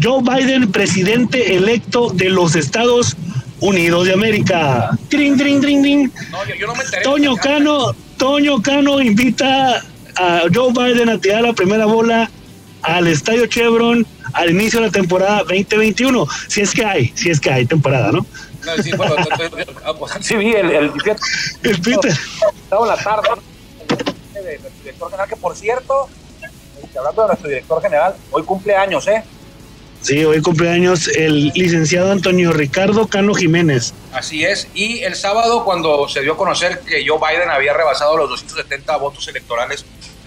Joe Biden, presidente electo de los Estados Unidos de América. Trin, trin, trin, trin. Toño Cano, Toño Cano invita a Joe Biden a tirar la primera bola al Estadio Chevron al inicio de la temporada 2021. Si es que hay, si es que hay temporada, ¿no? No, sí, bueno, sí vi el, el, el Peter. Estaba en la tarde, el director general, que por cierto, hablando de nuestro director general, hoy cumple años, ¿eh? Sí, hoy cumpleaños el licenciado Antonio Ricardo Cano Jiménez. Así es, y el sábado cuando se dio a conocer que Joe Biden había rebasado los 270 votos electorales,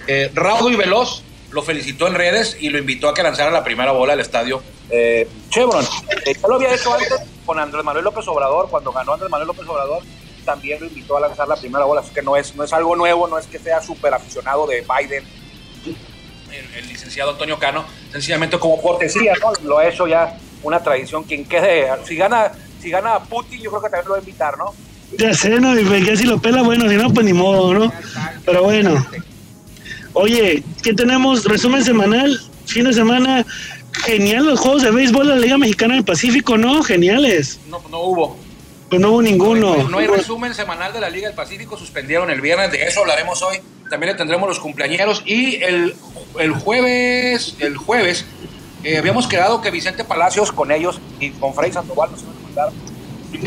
eh, Raudo y Veloz lo felicitó en redes y lo invitó a que lanzara la primera bola al estadio eh, Chevron. Eh, ya lo había hecho antes con Andrés Manuel López Obrador, cuando ganó Andrés Manuel López Obrador, también lo invitó a lanzar la primera bola, así que no es, no es algo nuevo, no es que sea súper aficionado de Biden el, licenciado Antonio Cano, sencillamente como cortesía, ¿no? Lo ha hecho ya una tradición. Quien quede, si gana, si gana Putin, yo creo que también lo va a invitar, ¿no? Ya sé, ¿no? Y pues, si lo pela, bueno, si no, pues ni modo, ¿no? Pero bueno. Oye, ¿qué tenemos? Resumen semanal, fin de semana. Genial los juegos de béisbol de la Liga Mexicana del Pacífico, ¿no? Geniales. No, no hubo. Pues no hubo ninguno. No, hay resumen semanal de la Liga del Pacífico, suspendieron el viernes, de eso hablaremos hoy. También le tendremos los cumpleañeros y el el jueves, el jueves, eh, habíamos quedado que Vicente Palacios con ellos y con Fray Sandoval nos iban a mandar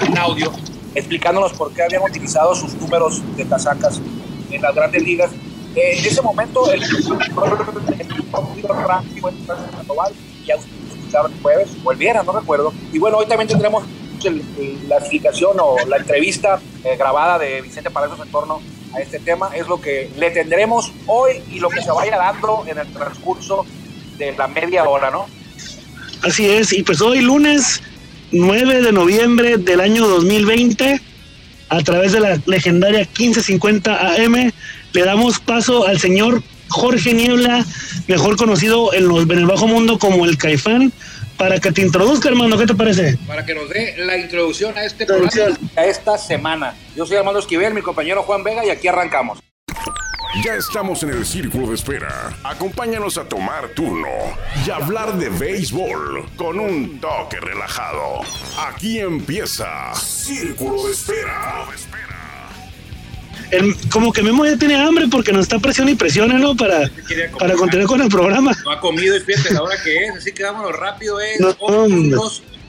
un audio explicándonos por qué habían utilizado sus números de casacas en las grandes ligas. Eh, en ese momento, el Sandoval ya escucharon el jueves, volviera, no recuerdo. Y bueno, hoy también tendremos la explicación o la entrevista eh, grabada de Vicente Palacios en torno a este tema. Es lo que le tendremos hoy y lo que se vaya dando en el transcurso de la media hora, ¿no? Así es, y pues hoy lunes 9 de noviembre del año 2020, a través de la legendaria 1550 AM, le damos paso al señor Jorge Niebla, mejor conocido en, los, en el bajo mundo como el Caifán, para que te introduzca, hermano, ¿qué te parece? Para que nos dé la introducción a este programa, a esta semana. Yo soy Armando Esquivel, mi compañero Juan Vega, y aquí arrancamos. Ya estamos en el círculo de espera. Acompáñanos a tomar turno y hablar de béisbol con un toque relajado. Aquí empieza Círculo de Espera como que Memo ya tiene hambre porque nos está presión y presiona, ¿no? Para, para continuar con el programa. No ha comido y fíjate la hora que es, así que vámonos rápido, es.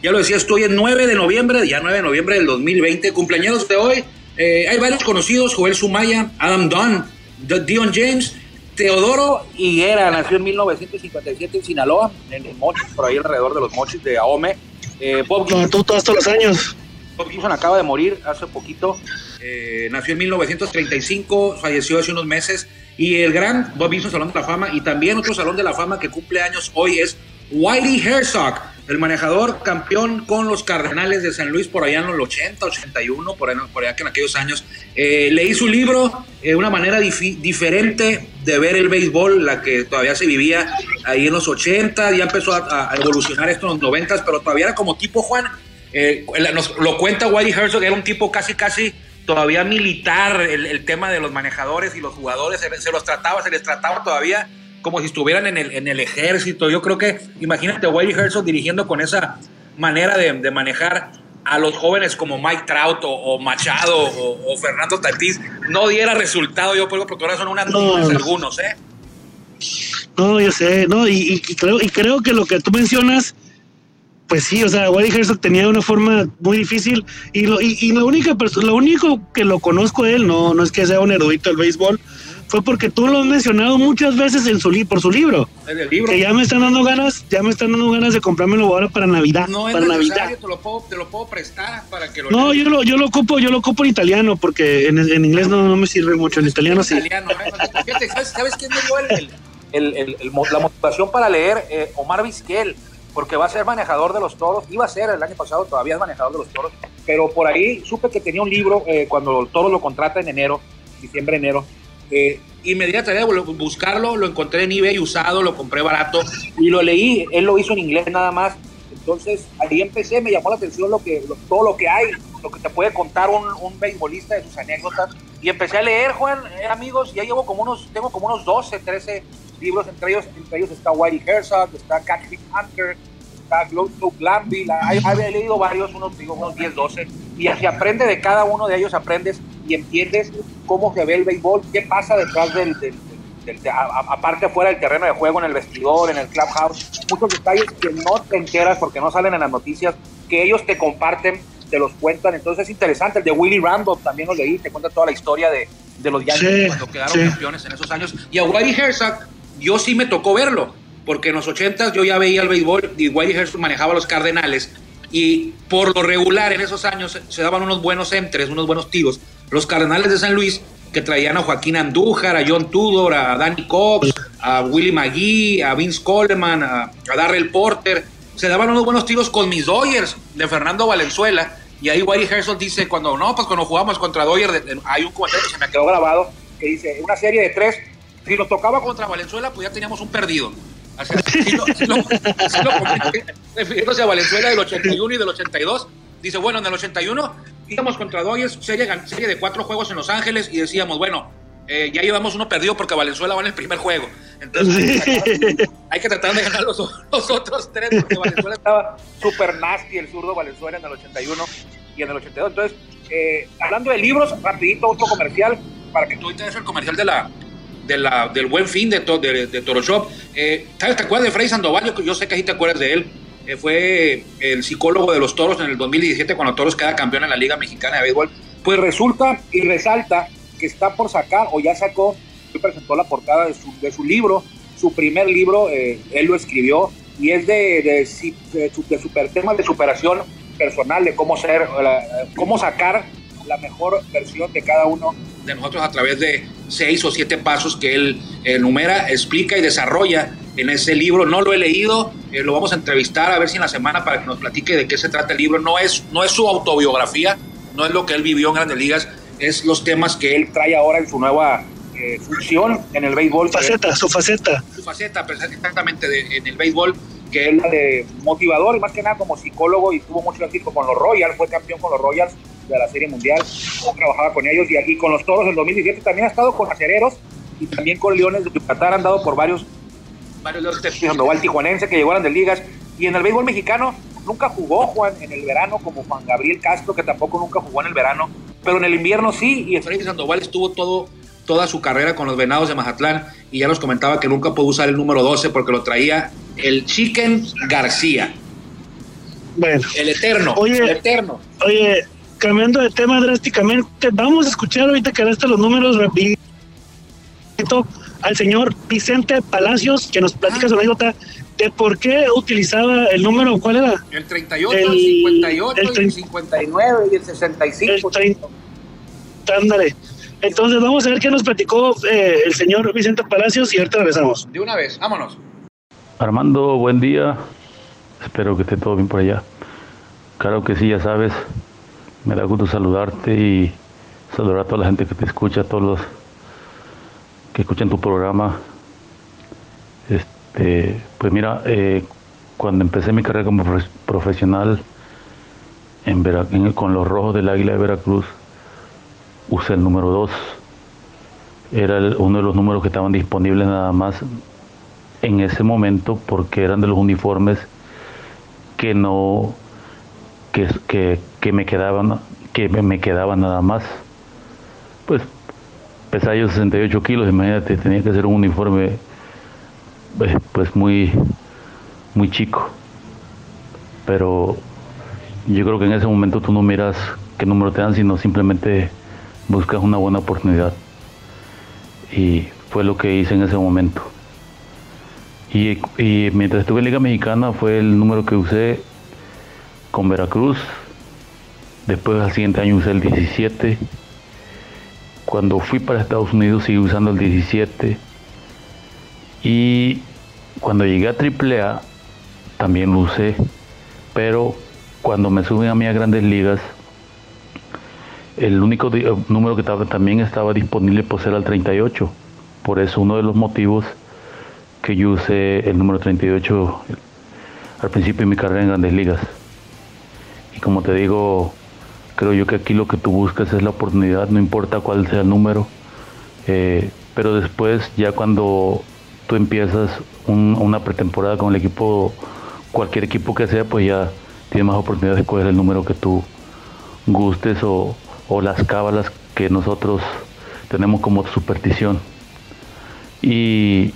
ya lo decía, estoy en 9 de noviembre, ya 9 de noviembre del 2020, cumpleaños de hoy. Eh, hay varios conocidos, Joel Sumaya, Adam Dunn, Dion James, Teodoro Higuera, nació en 1957 en Sinaloa, en el Mochis, por ahí alrededor de los Mochis de Ahome. Eh, Bob tú todos los años. Bob Gibson acaba de morir hace poquito. Eh, nació en 1935, falleció hace unos meses. Y el gran Bob Gibson Salón de la Fama y también otro Salón de la Fama que cumple años hoy es Whitey Herzog, el manejador campeón con los Cardenales de San Luis por allá en los 80, 81, por allá, por allá que en aquellos años. Eh, leí su libro, eh, una manera diferente de ver el béisbol, la que todavía se vivía ahí en los 80, ya empezó a, a evolucionar esto en los 90, pero todavía era como tipo Juan eh, nos, lo cuenta Whitey Herzog, era un tipo casi, casi todavía militar, el, tema de los manejadores y los jugadores, se, los trataba, se les trataba todavía como si estuvieran en el, en el ejército. Yo creo que, imagínate, Whitey Herzog dirigiendo con esa manera de, manejar a los jóvenes como Mike Trout o, Machado o, Fernando Tatís, no diera resultado, yo creo, porque ahora son unas no, algunos, ¿eh? No, yo sé, no, y, creo, y creo que lo que tú mencionas pues sí, o sea, Wally Herzog tenía una forma muy difícil y lo, y, la única lo único que lo conozco de él, no, no es que sea un erudito del béisbol, fue porque tú lo has mencionado muchas veces en su por su libro. el libro. Que ya me están dando ganas, ya me están dando ganas de comprármelo ahora para Navidad. No para Navidad. Te lo, puedo, te lo puedo prestar para que lo No, yo lo, yo lo ocupo, yo lo ocupo en italiano, porque en, en inglés no, no, me sirve mucho, en italiano sí. Italiano, Fíjate, ¿sabes, quién me dio el, el, la motivación para leer? Eh, Omar Vizquel porque va a ser manejador de los toros, iba a ser el año pasado, todavía es manejador de los toros, pero por ahí supe que tenía un libro eh, cuando el toro lo contrata en enero, diciembre, enero, eh, inmediatamente buscarlo, lo encontré en eBay usado, lo compré barato y lo leí, él lo hizo en inglés nada más, entonces ahí empecé, me llamó la atención lo que, todo lo que hay, lo que te puede contar un, un beisbolista de sus anécdotas. Y empecé a leer, Juan, eh, amigos, ya llevo como unos, tengo como unos 12, 13 libros, entre ellos, entre ellos está Whitey Herzog, está Catherine Hunter, está Glanville, he leído varios, unos, digo, unos 10, 12, y así aprende de cada uno de ellos, aprendes y entiendes cómo se ve el béisbol, qué pasa detrás del, aparte fuera del terreno de juego, en el vestidor, en el clubhouse, muchos detalles que no te enteras porque no salen en las noticias, que ellos te comparten, te los cuentan, entonces es interesante, el de Willy Randolph también lo leí, te cuenta toda la historia de, los Yankees cuando quedaron campeones en esos años, y a Whitey Herzog, yo sí me tocó verlo, porque en los 80 yo ya veía el béisbol y Whitey Herzog manejaba los Cardenales, y por lo regular en esos años se daban unos buenos entres, unos buenos tiros. Los Cardenales de San Luis que traían a Joaquín Andújar, a John Tudor, a Danny Cox, a Willie McGee, a Vince Coleman, a, Darrell Porter. Se daban unos buenos tiros con mis Dodgers de Fernando Valenzuela. Y ahí Whitey Herzog dice, cuando no, pues cuando jugamos contra Dodgers, hay un comentario que se me quedó grabado, que dice, una serie de tres, si nos tocaba contra Valenzuela, pues ya teníamos un perdido. Así, lo, refiriéndose a Valenzuela del 81 y del 82. Dice, bueno, en el 81 íbamos contra Dodgers, serie, serie de cuatro juegos en Los Ángeles y decíamos, bueno, eh, ya llevamos uno perdido porque Valenzuela va en el primer juego. Entonces, hay que tratar de ganar los, otros tres porque Valenzuela estaba súper nasty, el zurdo Valenzuela en el 81 y en el 82. Entonces, eh, hablando de libros, rapidito, otro comercial, para que tú des el comercial de la, de la, del buen fin de, de, de Toro Shop. Eh, ¿Te acuerdas de Freddy Sandoval? Yo, yo sé que ahí te acuerdas de él. Eh, fue el psicólogo de los toros en el 2017 cuando Toros queda campeón en la Liga Mexicana de Béisbol. Pues resulta y resalta que está por sacar o ya sacó, presentó la portada de su, de su libro, su primer libro, eh, él lo escribió y es de, de, de, super, temas de superación personal, de cómo ser, cómo sacar la mejor versión de cada uno de nosotros a través de seis o siete pasos que él enumera, explica y desarrolla en ese libro. No lo he leído, eh, lo vamos a entrevistar a ver si en la semana para que nos platique de qué se trata el libro. No es, no es su autobiografía, no es lo que él vivió en Grandes Ligas, es los temas que él trae ahora en su nueva eh, función en el béisbol. Faceta, su faceta. Su faceta, pues, exactamente, en el béisbol, que es la de motivador y más que nada como psicólogo y tuvo mucho éxito con los Royals, fue campeón con los Royals de la Serie Mundial, trabajaba con ellos y aquí con los Toros en 2017 también ha estado con Acereros y también con Leones de Yucatán, han dado por varios varios de los Sandoval tijuanense que llegaron de ligas. Y en el béisbol mexicano nunca jugó Juan en el verano, como Juan Gabriel Castro, que tampoco nunca jugó en el verano, pero en el invierno sí. Y Efraín Sandoval estuvo todo, toda su carrera con los Venados de Mazatlán y ya nos comentaba que nunca pudo usar el número 12 porque lo traía el Chicken García. Bueno. El eterno. Oye, el eterno. Oye, cambiando de tema drásticamente, vamos a escuchar ahorita que hasta los números rapidito al señor Vicente Palacios, que nos platica su anécdota de por qué utilizaba el número, ¿cuál era? El 38, el, 58, el, 59 y el 65. El ándale. Entonces vamos a ver qué nos platicó eh, el señor Vicente Palacios y ahorita regresamos. De una vez, vámonos. Armando, buen día. Espero que esté todo bien por allá. Claro que sí, ya sabes. Me da gusto saludarte y saludar a toda la gente que te escucha, a todos los que escuchan tu programa. Este, pues mira, eh, cuando empecé mi carrera como profesional en, con los rojos del Águila de Veracruz, usé el número 2. Era uno de los números que estaban disponibles nada más en ese momento porque eran de los uniformes que no que, que, me quedaban que me quedaban nada más pues pesaba yo 68 kilos, imagínate, tenía que hacer un uniforme pues, pues muy, muy chico. Pero yo creo que en ese momento tú no miras qué número te dan, sino simplemente buscas una buena oportunidad. Y fue lo que hice en ese momento. Y, y, mientras estuve en Liga Mexicana fue el número que usé con Veracruz. Después al siguiente año usé el 17 cuando fui para Estados Unidos seguí usando el 17 y cuando llegué a AAA también lo usé, pero cuando me suben a mí a grandes ligas, el único número que también estaba disponible pues era el 38. Por eso uno de los motivos que yo usé el número 38 al principio de mi carrera en grandes ligas. Y como te digo, Creo yo que aquí lo que tú buscas es la oportunidad, no importa cuál sea el número, eh, pero después ya cuando tú empiezas una pretemporada con el equipo cualquier equipo que sea, pues ya tiene más oportunidad de escoger el número que tú gustes o, las cábalas que nosotros tenemos como superstición. Y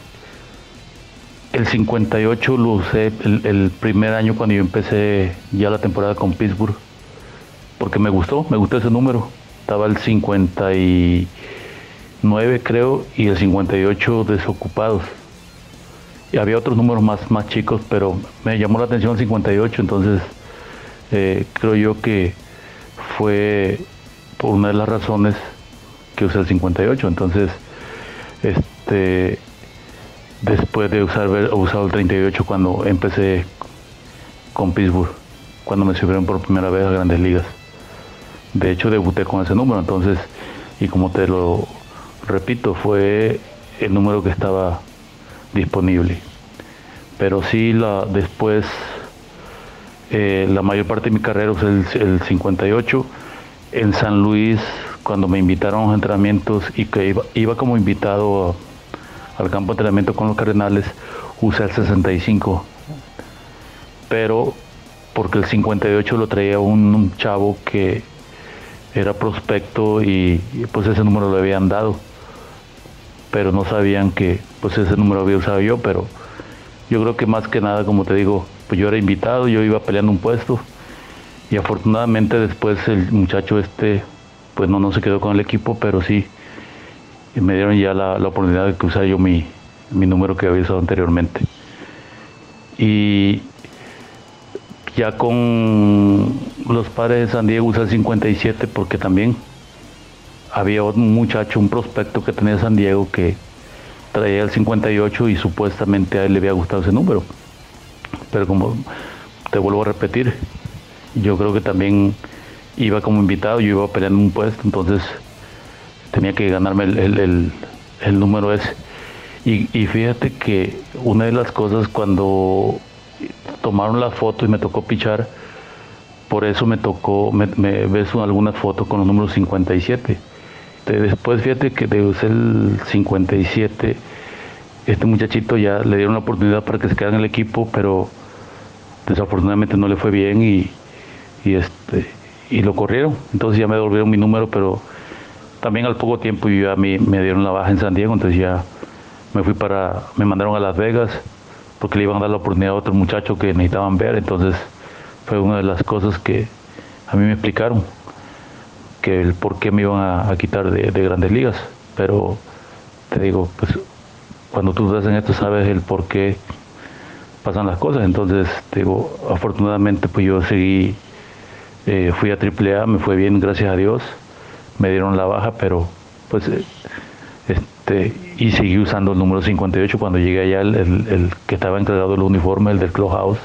el 58 lo usé el, primer año cuando yo empecé ya la temporada con Pittsburgh, porque me gustó, me gustó ese número. Estaba el 59 creo y el 58 desocupados y había otros números más, más chicos, pero me llamó la atención el 58, entonces eh, creo yo que fue por una de las razones que usé el 58. Entonces, este, después de usar, haber usado el 38 cuando empecé con Pittsburgh, cuando me subieron por primera vez a grandes ligas. De hecho, debuté con ese número, entonces, y como te lo repito, fue el número que estaba disponible. Pero sí, la, después, eh, la mayor parte de mi carrera es el, 58. En San Luis, cuando me invitaron a los entrenamientos y que iba, como invitado al campo de entrenamiento con los Cardenales, usé el 65. Pero porque el 58 lo traía un, chavo que era prospecto y, pues ese número lo habían dado pero no sabían que pues ese número había usado yo, pero yo creo que más que nada, como te digo, pues yo era invitado, yo iba peleando un puesto y afortunadamente después el muchacho este pues no, no se quedó con el equipo, pero sí me dieron ya la, oportunidad de que usara yo mi, número que había usado anteriormente. Y ya con los padres de San Diego usé el 57 porque también había un muchacho, un prospecto que tenía San Diego que traía el 58 y supuestamente a él le había gustado ese número. Pero como te vuelvo a repetir, yo creo que también iba como invitado, yo iba peleando un puesto, entonces tenía que ganarme el, número ese. Y, fíjate que una de las cosas cuando tomaron la foto y me tocó pichar, por eso me tocó, me, ves algunas fotos con los números 57 este, después fíjate que de el 57, este muchachito ya le dieron la oportunidad para que se quedara en el equipo, pero desafortunadamente no le fue bien y, este y lo corrieron. Entonces ya me devolvieron mi número, pero también al poco tiempo ya me, dieron la baja en San Diego, entonces ya me fui para, me mandaron a Las Vegas porque le iban a dar la oportunidad a otro muchacho que necesitaban ver, entonces fue una de las cosas que a mí me explicaron que el por qué me iban a, quitar de, grandes ligas. Pero te digo, pues cuando tú estás en esto sabes el por qué pasan las cosas. Entonces, te digo, afortunadamente pues yo seguí, eh, fui a AAA, me fue bien, gracias a Dios. Me dieron la baja, pero pues eh, este, y seguí usando el número 58 cuando llegué allá, el, el, que estaba encargado del uniforme, el del Clubhouse,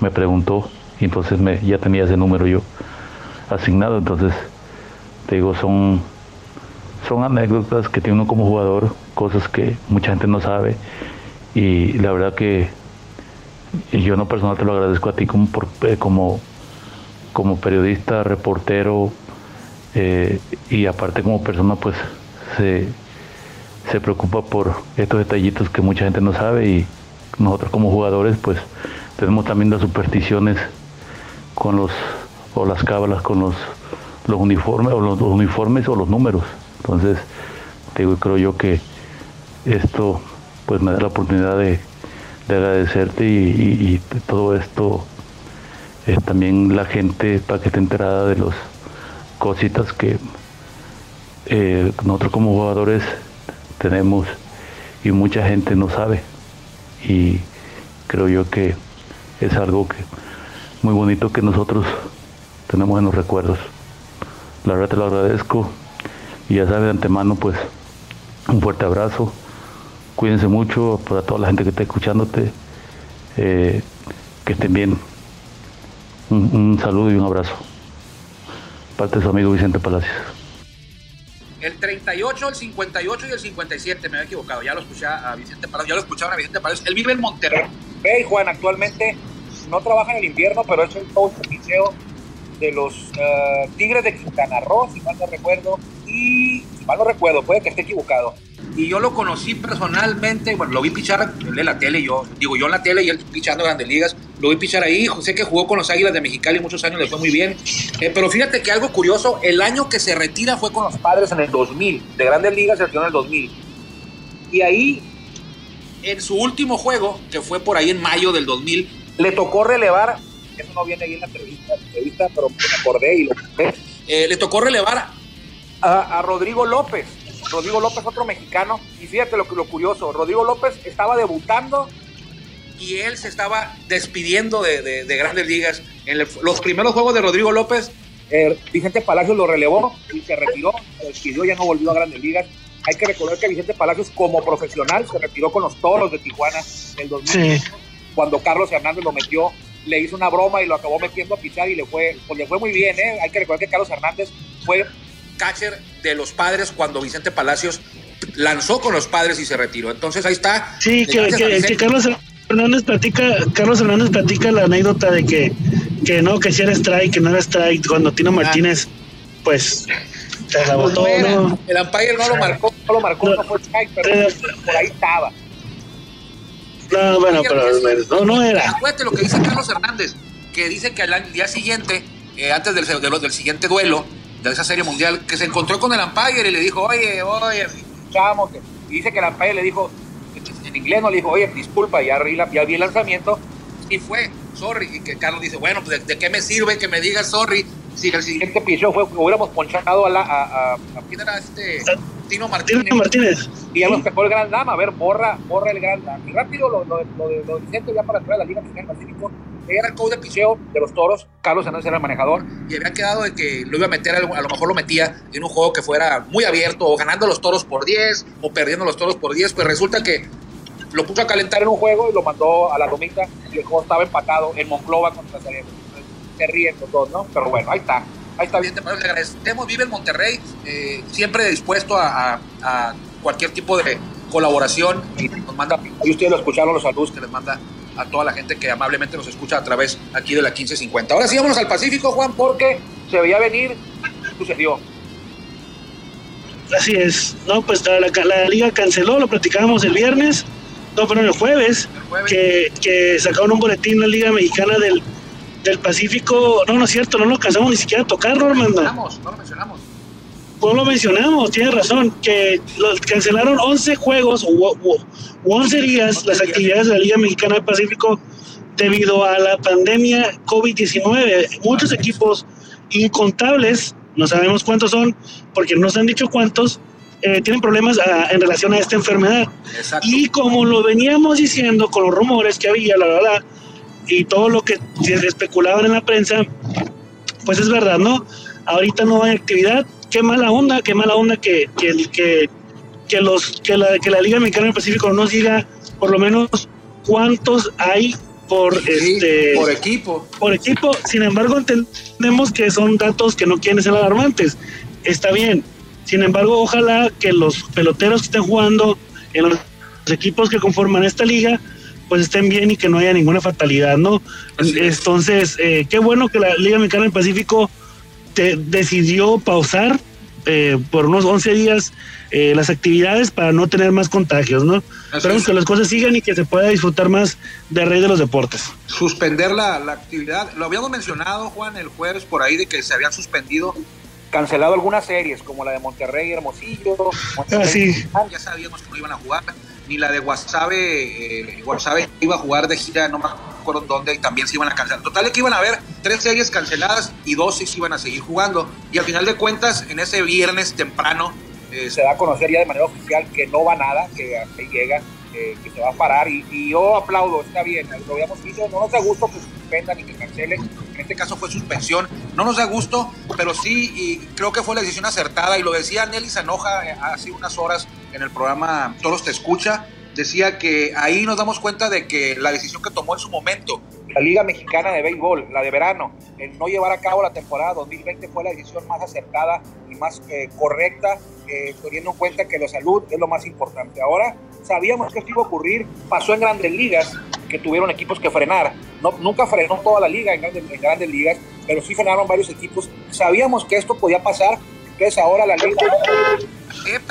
me preguntó y entonces me, ya tenía ese número yo asignado, entonces te digo, son, son anécdotas que tiene uno como jugador, cosas que mucha gente no sabe. Y la verdad que yo no personal te lo agradezco a ti como, eh, como, como periodista, reportero eh, y aparte como persona pues se, se preocupa por estos detallitos que mucha gente no sabe y nosotros como jugadores pues tenemos también las supersticiones con los o las cábalas con los los uniformes o los, uniformes o los números. Entonces, digo, creo yo que esto pues me da la oportunidad de, agradecerte y, todo esto es también la gente para que esté enterada de las cositas que eh, nosotros como jugadores tenemos y mucha gente no sabe y creo yo que es algo que muy bonito que nosotros tenemos en los recuerdos. La verdad te lo agradezco. Y ya sabes de antemano, pues, un fuerte abrazo. Cuídense mucho para toda la gente que está escuchándote. Eh, que estén bien. Un, saludo y un abrazo. Parte de su amigo Vicente Palacios. El 38, el 58 y el 57, me había equivocado. Ya lo escuché a Vicente Palacios, ya lo escucharon a Vicente Palacios. Él vive en Monterrey. Ve, Juan, actualmente no trabaja en el invierno, pero es el coach oficial de los eh, Tigres de Quintana Roo, si mal no recuerdo, y si mal no recuerdo, puede que esté equivocado. Y yo lo conocí personalmente, bueno, lo vi pichar en la tele, yo digo yo en la tele y él pichando en grandes ligas, lo vi pichar ahí, sé que jugó con los Águilas de Mexicali muchos años, le fue muy bien. Eh, pero fíjate que algo curioso, el año que se retira fue con los Padres en el 2000, de Grandes Ligas se retiró en el 2000. Y ahí, en su último juego, que fue por ahí en mayo del 2000, le tocó relevar, eso no viene ahí en la entrevista, pero me acordé y lo eh, le tocó relevar a, a Rodrigo López. Rodrigo López, otro mexicano. Y fíjate lo, lo curioso, Rodrigo López estaba debutando y él se estaba despidiendo de, grandes ligas. En los primeros juegos de Rodrigo López, eh, Vicente Palacios lo relevó y se retiró, se despidió, ya no volvió a grandes ligas. Hay que recordar que Vicente Palacios como profesional se retiró con los Toros de Tijuana en el 2000, cuando Carlos Hernández lo metió, le hizo una broma y lo acabó metiendo a pichar y le fue, pues le fue muy bien. ¿eh? Hay que recordar que Carlos Hernández fue catcher de los padres cuando Vicente Palacios lanzó con los padres y se retiró. Entonces ahí está. Sí, que, que, Carlos Hernández platica, Carlos Hernández platica la anécdota de que, que no, que si era strike, que no era strike, cuando Tino ah. Martínez, pues se la botó, no, El umpire no lo marcó, no lo marcó, no, fue strike, pero por ahí estaba. No, bueno, pero no, no era. Acuérdate lo que dice Carlos Hernández, que dice que al día siguiente, eh, antes del, del siguiente duelo de esa serie mundial, que se encontró con el umpire y le dijo, oye, oye, escuchamos, y dice que el umpire le dijo, en inglés no le dijo, oye, disculpa, ya, ya vi el lanzamiento, y fue, sorry, y que Carlos dice, bueno, pues de, qué me sirve que me digas sorry si el siguiente pichó fue hubiéramos ponchado a la, a, a, ¿quién era este? Tino Martínez. Tino Martínez. Y ya nos dejó el Gran Dama, a ver, borra, borra el Gran Dama. Y rápido lo, lo, lo, de, lo Vicente ya para entrar a la Liga Mexicana Pacífico, era el coach de picheo de los toros, Carlos Hernández era el manejador, y había quedado de que lo iba a meter, a lo mejor lo metía en un juego que fuera muy abierto, o ganando los toros por 10, o perdiendo los toros por 10, pues resulta que lo puso a calentar en un juego y lo mandó a la lomita y el juego estaba empatado en Monclova contra Cerezo. Se ríen los dos, ¿no? Pero bueno, ahí está. Ahí está bien, le agradecemos. Vive en Monterrey, eh, siempre dispuesto a, cualquier tipo de colaboración y nos manda, y ustedes lo escucharon, los saludos que les manda a toda la gente que amablemente nos escucha a través aquí de la 1550. Ahora sí, vámonos al Pacífico, Juan, porque se veía venir, sucedió. Así es, no, pues la, la liga canceló, lo platicábamos el viernes no, pero el jueves, Que, que, sacaron un boletín en la Liga Mexicana del, del Pacífico. No, no es cierto, no lo alcanzamos ni siquiera a tocar, no lo mencionamos, no lo mencionamos. No lo mencionamos, tienes razón, que cancelaron 11 juegos o, 11 días las actividades de la Liga Mexicana del Pacífico debido a la pandemia COVID-19. Muchos equipos incontables, no sabemos cuántos son, porque no se han dicho cuántos, eh, tienen problemas ah, en relación a esta enfermedad. Y como lo veníamos diciendo con los rumores que había, la verdad, y todo lo que se especulaban en la prensa, pues es verdad, ¿no? Ahorita no hay actividad. Qué mala onda, qué mala onda que, que, que, que los, que, la, que la Liga Mexicana del Pacífico no nos diga por lo menos cuántos hay por este por equipo por equipo sin embargo entendemos que son datos que no quieren ser alarmantes está bien sin embargo, ojalá que los peloteros que estén jugando en los equipos que conforman esta liga, pues estén bien y que no haya ninguna fatalidad, ¿no? Entonces, eh, qué bueno que la Liga Mexicana del Pacífico te decidió pausar eh, por unos 11 días eh, las actividades para no tener más contagios, ¿no? Esperemos que las cosas sigan y que se pueda disfrutar más de rey de los deportes. Suspender la, la actividad, lo habíamos mencionado, Juan, el jueves por ahí de que se habían suspendido cancelado algunas series, como la de Monterrey Hermosillo. Ah, ya sabíamos que no iban a jugar. Ni la de Guasave, eh, Guasave iba a jugar de gira, no me acuerdo dónde, y también se iban a cancelar. Total, es que iban a haber tres series canceladas y dos se iban a seguir jugando. Y al final de cuentas, en ese viernes temprano, eh, se da a conocer ya de manera oficial que no va nada, que ahí llega que se va a parar y, yo aplaudo, está bien, lo habíamos visto, no nos da gusto que suspendan y que cancelen, en este caso fue suspensión, no nos da gusto, pero sí, creo que fue la decisión acertada, y lo decía Nelly Sanoja eh, hace unas horas en el programa Todos te escucha, decía que ahí nos damos cuenta de que la decisión que tomó en su momento la Liga Mexicana de Béisbol, la de verano, el no llevar a cabo la temporada 2020 fue la decisión más acertada y más eh, correcta, eh, teniendo en cuenta que la salud es lo más importante. Ahora sabíamos que esto iba a ocurrir, pasó en grandes ligas, que tuvieron equipos que frenar. No, nunca frenó toda la liga en grandes, en grandes ligas, pero sí frenaron varios equipos. Sabíamos que esto podía pasar, entonces ahora la liga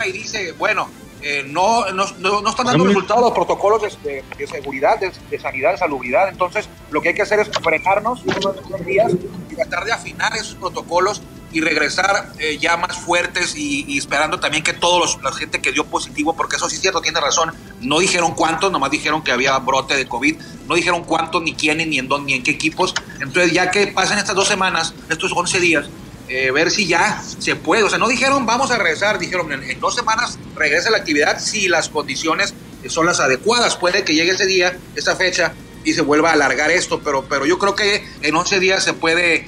y dice, bueno, eh, no, no, no, están dando resultados los protocolos de, seguridad, de, sanidad, de salubridad. Entonces, lo que hay que hacer es frenarnos unos días y tratar de afinar esos protocolos y regresar eh, ya más fuertes y, esperando también que todos los, la gente que dio positivo, porque eso sí es cierto, tiene razón, no dijeron cuántos, nomás dijeron que había brote de COVID, no dijeron cuántos, ni quiénes, ni en dónde, ni en qué equipos. Entonces, ya que pasen estas dos semanas, estos 11 días, eh, ver si ya se puede. O sea, no dijeron vamos a regresar, dijeron en, dos semanas regresa la actividad si las condiciones son las adecuadas. Puede que llegue ese día, esa fecha, y se vuelva a alargar esto, pero, pero yo creo que en 11 días se puede.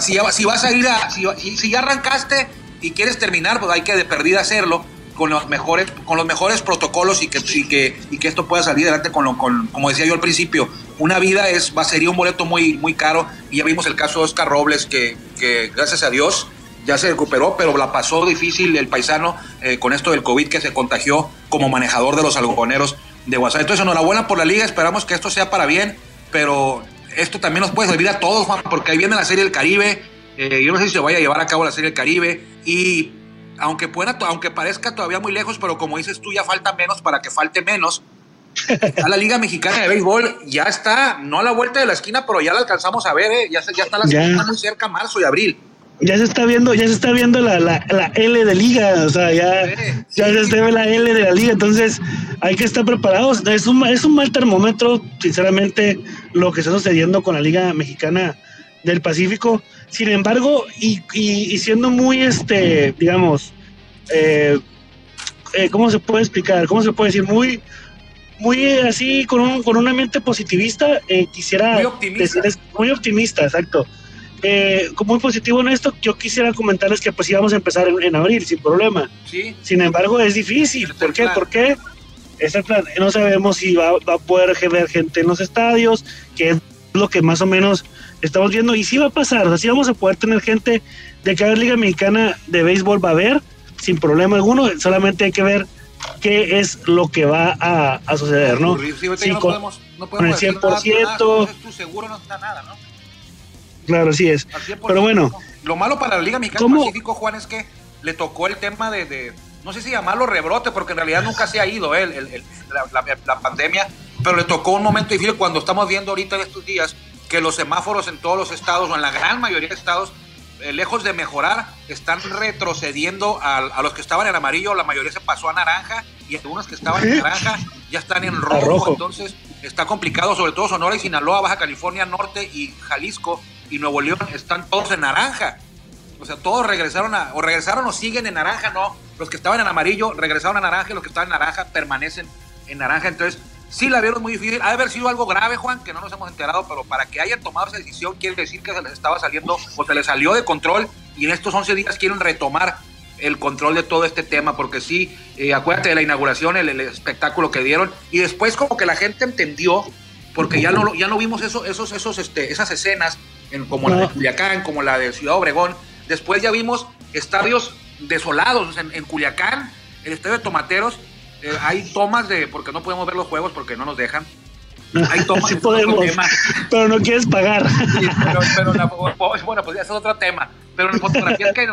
Si, vas a ir a. Si, si ya arrancaste y quieres terminar, pues hay que de perdida hacerlo con los mejores, con los mejores protocolos y que, y que, y que esto pueda salir adelante con, lo, con, como decía yo al principio, una vida es, va, sería un boleto muy, muy caro y ya vimos el caso de Oscar Robles que, que gracias a Dios ya se recuperó, pero la pasó difícil el paisano eh, con esto del COVID que se contagió como manejador de los algodoneros de WhatsApp. Entonces, enhorabuena por la liga, esperamos que esto sea para bien, pero esto también nos puede servir a todos, Juan, porque ahí viene la Serie del Caribe. Eh, yo no sé si se vaya a llevar a cabo la Serie del Caribe y aunque, pueda, aunque parezca todavía muy lejos, pero como dices tú, ya falta menos para que falte menos. A la Liga Mexicana de Béisbol ya está, no a la vuelta de la esquina, pero ya la alcanzamos a ver, ¿eh? ya, ya está la esquina muy cerca, marzo y abril. Ya se está viendo, ya se está viendo la, la, la L de liga, o sea, ya, ya se está viendo la L de la liga, entonces hay que estar preparados. Es un, es un mal termómetro, sinceramente, lo que está sucediendo con la Liga Mexicana del Pacífico. Sin embargo, y, y, siendo muy, este, digamos, eh, eh, ¿cómo se puede explicar? ¿Cómo se puede decir? Muy, muy así, con un, con un ambiente positivista, eh, quisiera muy optimista. muy optimista, exacto. Eh, muy positivo en esto, yo quisiera comentarles que pues íbamos a empezar en, abril sin problema. ¿Sí? Sin embargo, es difícil. ¿Por qué? Porque No sabemos si va, va, a poder ver gente en los estadios, que es lo que más o menos estamos viendo. Y si va a pasar, o sea, vamos a poder tener gente de cada liga mexicana de béisbol va a haber, sin problema alguno. Solamente hay que ver qué es lo que va a, a suceder, ¿no? Sí, no, podemos, no podemos con el 100%. tú seguro no está nada, ¿no? Claro, así es. Pero bueno. Lo malo para la Liga Mexicana Pacífico, Juan, es que le tocó el tema de, de, no sé si llamarlo rebrote, porque en realidad nunca se ha ido él, el, la, la, pandemia, pero le tocó un momento difícil cuando estamos viendo ahorita en estos días que los semáforos en todos los estados, o en la gran mayoría de estados, eh, lejos de mejorar, están retrocediendo a, a, los que estaban en amarillo, la mayoría se pasó a naranja y algunos que estaban en naranja ya están en rojo, entonces está complicado, sobre todo Sonora y Sinaloa, Baja California Norte y Jalisco y Nuevo León están todos en naranja. O sea, todos regresaron a, o regresaron o siguen en naranja, no. Los que estaban en amarillo regresaron a naranja y los que estaban en naranja permanecen en naranja. Entonces, Sí, la vieron muy difícil. Ha de haber sido algo grave, Juan, que no nos hemos enterado, pero para que hayan tomado esa decisión quiere decir que se les estaba saliendo o se les salió de control y en estos 11 días quieren retomar el control de todo este tema, porque sí, eh, acuérdate de la inauguración, el, espectáculo que dieron, y después como que la gente entendió, porque ya no, ya no vimos eso, esos, esos, este, esas escenas, en, como la de Culiacán, como la de Ciudad Obregón, después ya vimos estadios desolados, en, en Culiacán, el estadio de Tomateros, eh, hay tomas de, porque no podemos ver los juegos porque no nos dejan. Hay tomas sí podemos, pero no quieres pagar. pero, bueno, pues es otro tema. Pero en fotografías que,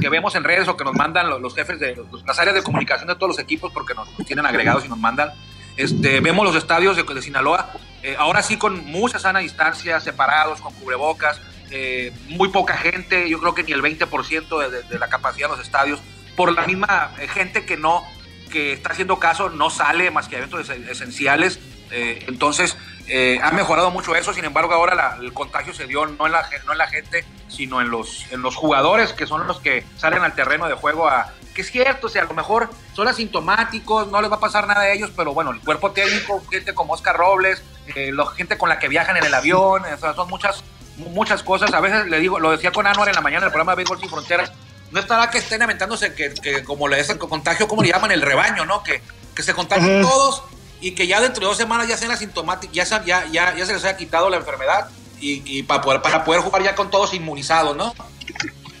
que, vemos en redes o que nos mandan los, jefes de las áreas de comunicación de todos los equipos, porque nos, tienen agregados y nos mandan, este, vemos los estadios de, de Sinaloa, eh, ahora sí con mucha sana distancia, separados, con cubrebocas, eh, muy poca gente, yo creo que ni el 20% de, de, la capacidad de los estadios, por la misma gente que no que está haciendo caso no sale más que eventos esenciales. Eh, entonces, eh, ha mejorado mucho eso. Sin embargo, ahora el contagio se dio no en, la, no en la gente, sino en los, en los jugadores, que son los que salen al terreno de juego a. Que es cierto, o sea, a lo mejor son asintomáticos, no les va a pasar nada a ellos, pero bueno, el cuerpo técnico, gente como Oscar Robles, eh, la gente con la que viajan en el avión, son muchas, muchas cosas. A veces le digo, lo decía con Anuar en la mañana del programa de Béisbol Sin Fronteras, no estará que estén aventándose que, que como le el contagio, como le llaman el rebaño, ¿no? Que, que se contagien todos y que ya dentro de dos semanas ya sean asintomáticos, ya, ya, ya, ya se les haya quitado la enfermedad y, y, para, poder, para poder jugar ya con todos inmunizados, ¿no?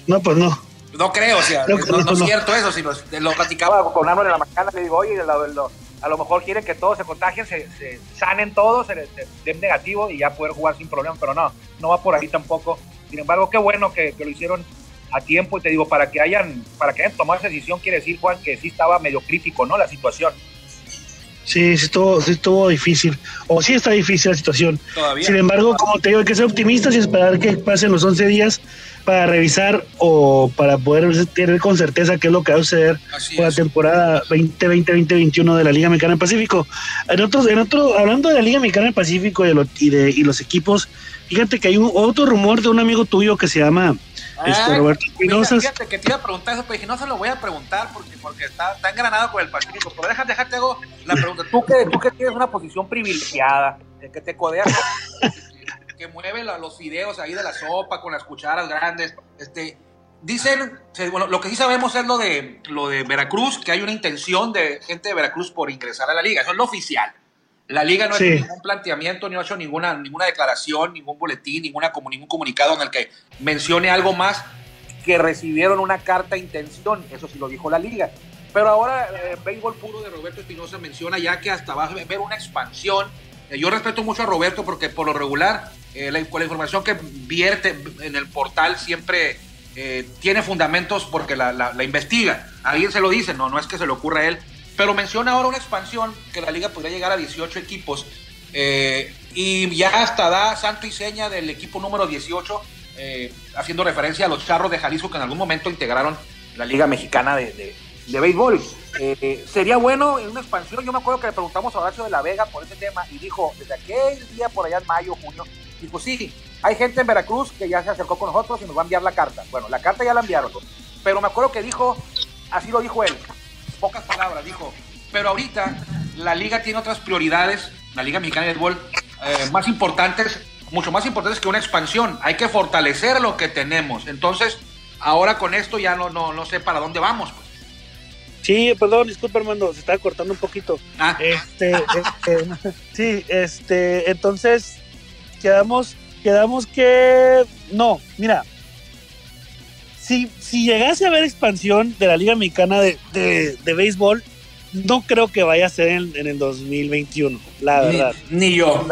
No, pues no. No creo, o sea, no, es cierto eso, sino lo platicaba con Arnold en la mañana, le digo, oye, a lo mejor quieren que todos se contagien, se, se sanen todos, se, den negativo y ya poder jugar sin problema, pero no, no va por ahí tampoco. Sin embargo, qué bueno que, que lo hicieron a tiempo. Y te digo, para que hayan, para que hayan tomado esa decisión, quiere decir, Juan, que sí estaba medio crítico, ¿no? La situación. Sí, sí estuvo, sí estuvo difícil. O sí está difícil la situación. Sin embargo, como te digo, hay que ser optimistas y esperar que pasen los 11 días para revisar o para poder tener con certeza qué es lo que va a suceder con la temporada 2020-2021 de la Liga Mexicana del Pacífico. En otros, en otro, hablando de la Liga Mexicana del Pacífico y, de, y los equipos, fíjate que hay un, otro rumor de un amigo tuyo que se llama este, Roberto Espinosa. Fíjate que te iba a preguntar eso, pero dije, no se lo voy a preguntar porque, porque está, está engranado con el Pacífico. Pero déjate, déjate hago la pregunta. Tú que, tú que tienes una posición privilegiada, que te codeas, que mueve los videos ahí de la sopa con las cucharas grandes, este, dicen, bueno, lo que sí sabemos es lo de, lo de Veracruz, que hay una intención de gente de Veracruz por ingresar a la liga. Eso es lo oficial. La liga no ha hecho ningún planteamiento, ni ha hecho ninguna, ninguna declaración, ningún boletín, ninguna, ningún comunicado en el que mencione algo más que recibieron una carta de intención. Eso sí lo dijo la liga. Pero ahora, el eh, béisbol puro de Roberto Espinosa menciona ya que hasta va a haber una expansión. Eh, yo respeto mucho a Roberto porque por lo regular, eh, la información que vierte en el portal siempre tiene fundamentos porque la, la, investiga. Alguien se lo dice, no, no es que se le ocurra a él pero menciona ahora una expansión que la liga podría llegar a 18 equipos. Eh, y ya hasta da santo y seña del equipo número 18, eh, haciendo referencia a los charros de Jalisco que en algún momento integraron la Liga Mexicana de, de, Béisbol. Eh, sería bueno en una expansión. Yo me acuerdo que le preguntamos a Horacio de la Vega por ese tema y dijo, desde aquel día por allá en mayo, junio, dijo, sí, hay gente en Veracruz que ya se acercó con nosotros y nos va a enviar la carta. Bueno, la carta ya la enviaron, pero me acuerdo que dijo, así lo dijo él, pocas palabras, dijo, pero ahorita la liga tiene otras prioridades, la Liga Mexicana de Fútbol, eh, más importantes, mucho más importantes que una expansión. Hay que fortalecer lo que tenemos. Entonces, ahora con esto ya no, no, no sé para dónde vamos. Pues. Sí, perdón, disculpa Armando, se estaba cortando un poquito. Ah. Este, este, sí, este, entonces quedamos, quedamos que no, mira, si, si llegase a haber expansión de la Liga Mexicana de, de, béisbol, no creo que vaya a ser en, el 2021, la verdad. Ni, yo.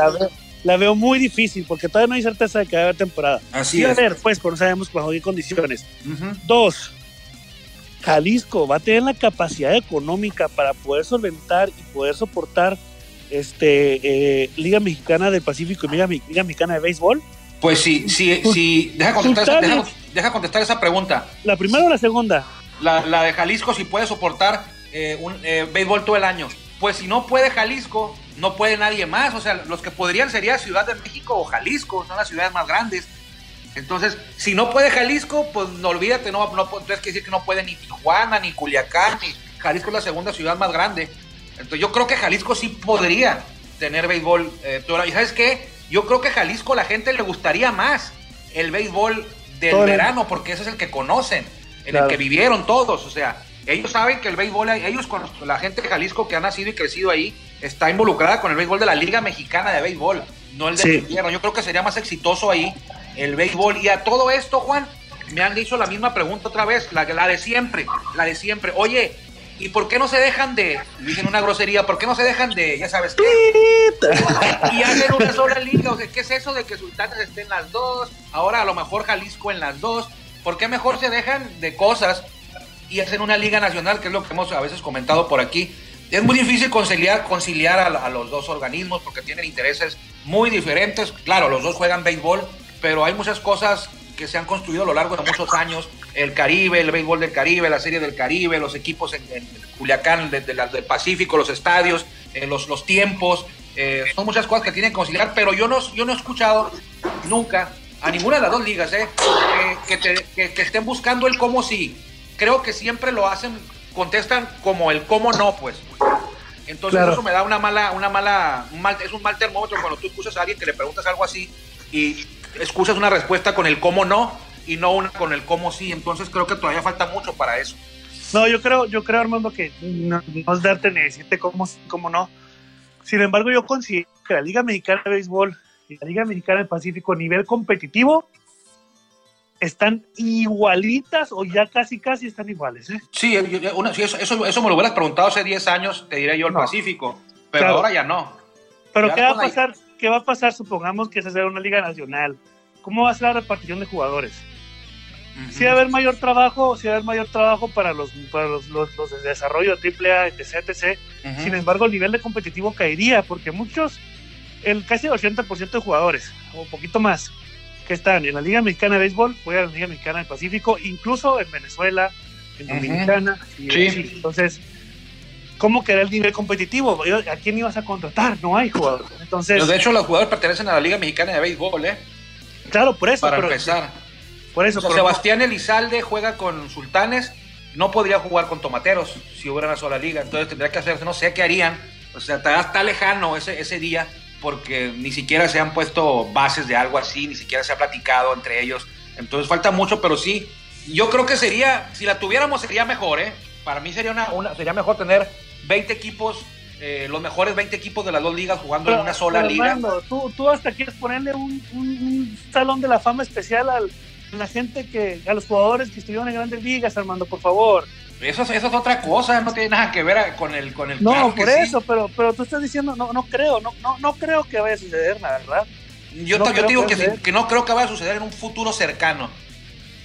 La veo, muy difícil porque todavía no hay certeza de que va a haber temporada. Así es. A ver, pues, pero no sabemos bajo qué condiciones. Dos, Jalisco va a tener la capacidad económica para poder solventar y poder soportar este eh, Liga Mexicana del Pacífico y Liga, Liga Mexicana de Béisbol. Pues sí, sí, sí. Deja contestar, deja, contestar esa pregunta. ¿La primera o la segunda? La, la de Jalisco, si puede soportar eh, un eh, béisbol todo el año. Pues si no puede Jalisco, no puede nadie más. O sea, los que podrían sería Ciudad de México o Jalisco, son las ciudades más grandes. Entonces, si no puede Jalisco, pues no olvídate, no, no entonces quiere decir que no puede ni Tijuana, ni Culiacán, ni Jalisco es la segunda ciudad más grande. Entonces, yo creo que Jalisco sí podría tener béisbol. Eh, ¿Y sabes qué? Yo creo que Jalisco la gente le gustaría más el béisbol del verano, porque ese es el que conocen, en el que vivieron todos. O sea, ellos saben que el béisbol, ellos con la gente de Jalisco que ha nacido y crecido ahí, está involucrada con el béisbol de la Liga Mexicana de Béisbol, no el de invierno. Yo creo que sería más exitoso ahí el béisbol. Y a todo esto, Juan, me han dicho la misma pregunta otra vez, la, la de siempre, la de siempre. Oye, ¿Y por qué no se dejan de, dicen una grosería, por qué no se dejan de, ya sabes qué? y hacen una sola liga, o sea, ¿qué es eso de que Sultanes estén las dos? Ahora a lo mejor Jalisco en las dos. ¿Por qué mejor se dejan de cosas y hacen una liga nacional, que es lo que hemos a veces comentado por aquí? Es muy difícil conciliar, conciliar a, a los dos organismos porque tienen intereses muy diferentes. Claro, los dos juegan béisbol, pero hay muchas cosas que se han construido a lo largo de muchos años, el Caribe, el béisbol del Caribe, la serie del Caribe, los equipos en, Culiacán de, del Pacífico, los estadios, eh, los, los tiempos, eh, son muchas cosas que tienen que conciliar, pero yo no, yo no he escuchado nunca a ninguna de las dos ligas eh, que, estén buscando el cómo sí. Creo que siempre lo hacen, contestan como el cómo no, pues. Entonces eso me da una mala, una mala, mal, es un mal termómetro cuando tú escuchas a alguien que le preguntas algo así y escuchas una respuesta con el cómo no y no una con el cómo sí. Entonces creo que todavía falta mucho para eso. No, yo creo, yo creo, Armando, que no, es darte ni decirte cómo, cómo no. Sin embargo, yo considero que la Liga Mexicana de Béisbol y la Liga Mexicana del Pacífico a nivel competitivo están igualitas o ya casi casi están iguales. ¿eh? Sí, eso, eso, me lo hubieras preguntado hace 10 años, te diría yo el Pacífico, pero ahora ya no. Pero ¿qué va a pasar? ¿qué va a pasar? Supongamos que se hace una liga nacional. ¿Cómo va a ser la repartición de jugadores? sí va a haber mayor trabajo, sí va a haber mayor trabajo para los, para los, los, de desarrollo AAA, etc, etc. Sin embargo, el nivel de competitivo caería porque muchos, el casi el 80% de jugadores, o un poquito más, que están en la Liga Mexicana de Béisbol, fuera de la Liga Mexicana del Pacífico, incluso en Venezuela, en Dominicana. sí. Entonces, ¿cómo queda el nivel competitivo? ¿A quién ibas a contratar? No hay jugadores. Entonces, de hecho, los jugadores pertenecen a la Liga Mexicana de Béisbol, ¿eh? Claro, por eso. Para empezar. Por eso. Sebastián Elizalde juega con Sultanes, no podría jugar con Tomateros si hubiera una sola liga, entonces tendría que hacerse, no sé qué harían. O sea, está, lejano ese, ese día porque ni siquiera se han puesto bases de algo así, ni siquiera se ha platicado entre ellos. Entonces falta mucho, pero sí, yo creo que sería, si la tuviéramos sería mejor, ¿eh? Para mí sería, una, sería mejor tener 20 equipos, eh, los mejores 20 equipos de las dos ligas jugando en una sola liga. tú, tú hasta quieres ponerle un, un, salón de la fama especial a la gente que, a los jugadores que estuvieron en grandes ligas, Armando, por favor. Eso, eso es otra cosa, no tiene nada que ver con el con el No, por eso, pero pero tú estás diciendo no no creo, no no no creo que vaya a suceder, la verdad. Yo, yo digo que, que, no creo que vaya a suceder en un futuro cercano.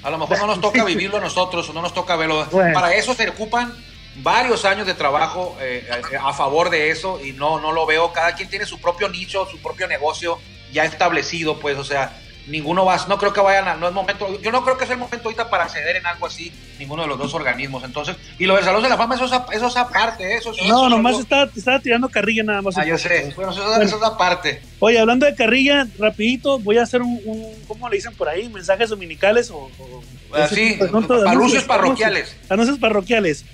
A lo mejor no nos toca vivirlo a nosotros o no nos toca verlo. Para eso se ocupan varios años de trabajo eh, a favor de eso y no, no lo veo. Cada quien tiene su propio nicho, su propio negocio ya establecido, pues, o sea, ninguno va, no creo que vayan a, no es momento, yo no creo que es el momento ahorita para ceder en algo así, ninguno de los dos organismos, entonces, y lo del Salón de la Fama, eso es, eso es aparte, eso No, nomás estaba, estaba, tirando carrilla nada más. Ah, yo sé, bueno, eso, es aparte. Oye, hablando de carrilla, rapidito, voy a hacer un, un ¿cómo le dicen por ahí? Mensajes dominicales o... Así, ah, anuncios parroquiales. Anuncios parroquiales.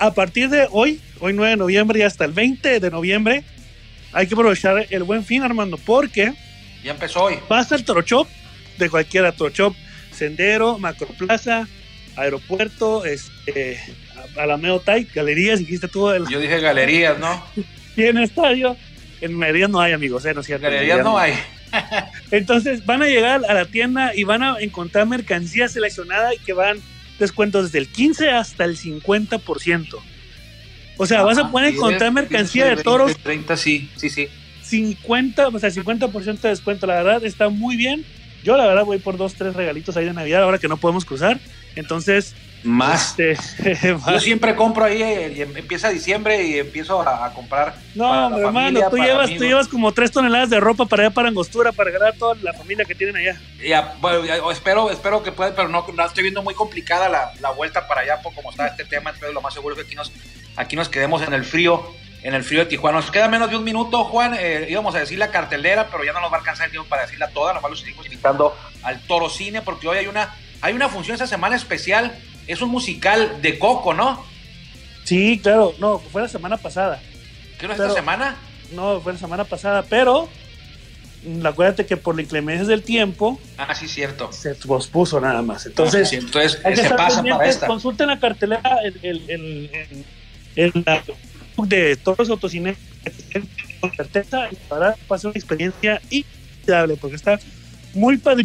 A partir de hoy, hoy 9 de noviembre y hasta el 20 de noviembre, hay que aprovechar el buen fin, Armando, porque ya empezó hoy. Pasa el Toro de cualquiera Toro Sendero, Macroplaza, Aeropuerto, este, Alameo Tai, Galerías, dijiste tú. El... Yo dije Galerías, ¿no? y en estadio, en Galerías no hay, amigos, ¿eh? No Galerías no hay. Entonces van a llegar a la tienda y van a encontrar mercancía seleccionada y que van descuentos desde el 15 hasta el 50%. O sea, vas a ah, poder encontrar mercancía de toros. 30, sí, sí, sí. 50, o sea, 50% de descuento, la verdad está muy bien. Yo la verdad voy por dos, tres regalitos ahí de Navidad ahora que no podemos cruzar. Entonces, más. Este, Yo siempre compro ahí, eh, em, empieza diciembre y empiezo a, comprar. No, mi hermano, tú, llevas, tú llevas como tres toneladas de ropa para allá para Angostura, para regalar a toda la familia que tienen allá. Ya, bueno, espero, espero que pueda, pero no, estoy viendo muy complicada la, la vuelta para allá, por como está este tema. Entonces, lo más seguro es que aquí nos, aquí nos quedemos en el frío en el frío de Tijuana. Nos queda menos de un minuto, Juan. Eh, íbamos a decir la cartelera, pero ya no nos va a alcanzar el tiempo para decirla toda. Nomás lo seguimos invitando al Toro Cine, porque hoy hay una, hay una función esta semana especial. Es un musical de Coco, ¿no? Sí, claro. No, fue la semana pasada. ¿Qué no es esta semana? No, fue la semana pasada, pero acuérdate que por la inclemencia del tiempo. Ah, sí, cierto. Se pospuso nada más. Entonces, entonces se pasa para esta. Consulten la cartelera en, en la de todos los autocines con certeza para pasar una experiencia inolvidable porque está muy padre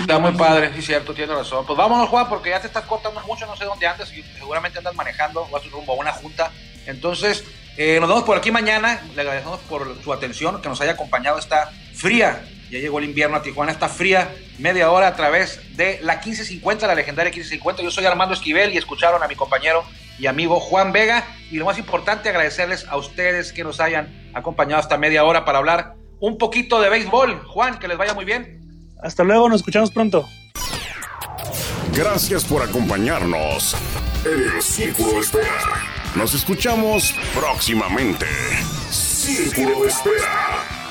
Está muy padre, sí, cierto, tiene razón. Pues vámonos, Juan, porque ya te estás cortando mucho, no sé dónde andas, y seguramente andas manejando, vas rumbo a una junta. Entonces, eh, nos vemos por aquí mañana. Le agradecemos por su atención, que nos haya acompañado esta fría. Ya llegó el invierno a Tijuana, esta fría media hora a través de la 1550, la legendaria 1550. Yo soy Armando Esquivel y escucharon a mi compañero y amigo Juan Vega. Y lo más importante, agradecerles a ustedes que nos hayan acompañado hasta media hora para hablar un poquito de béisbol. Juan, que les vaya muy bien. Hasta luego, nos escuchamos pronto. Gracias por acompañarnos en el Círculo de Espera. Nos escuchamos próximamente. Círculo de Espera.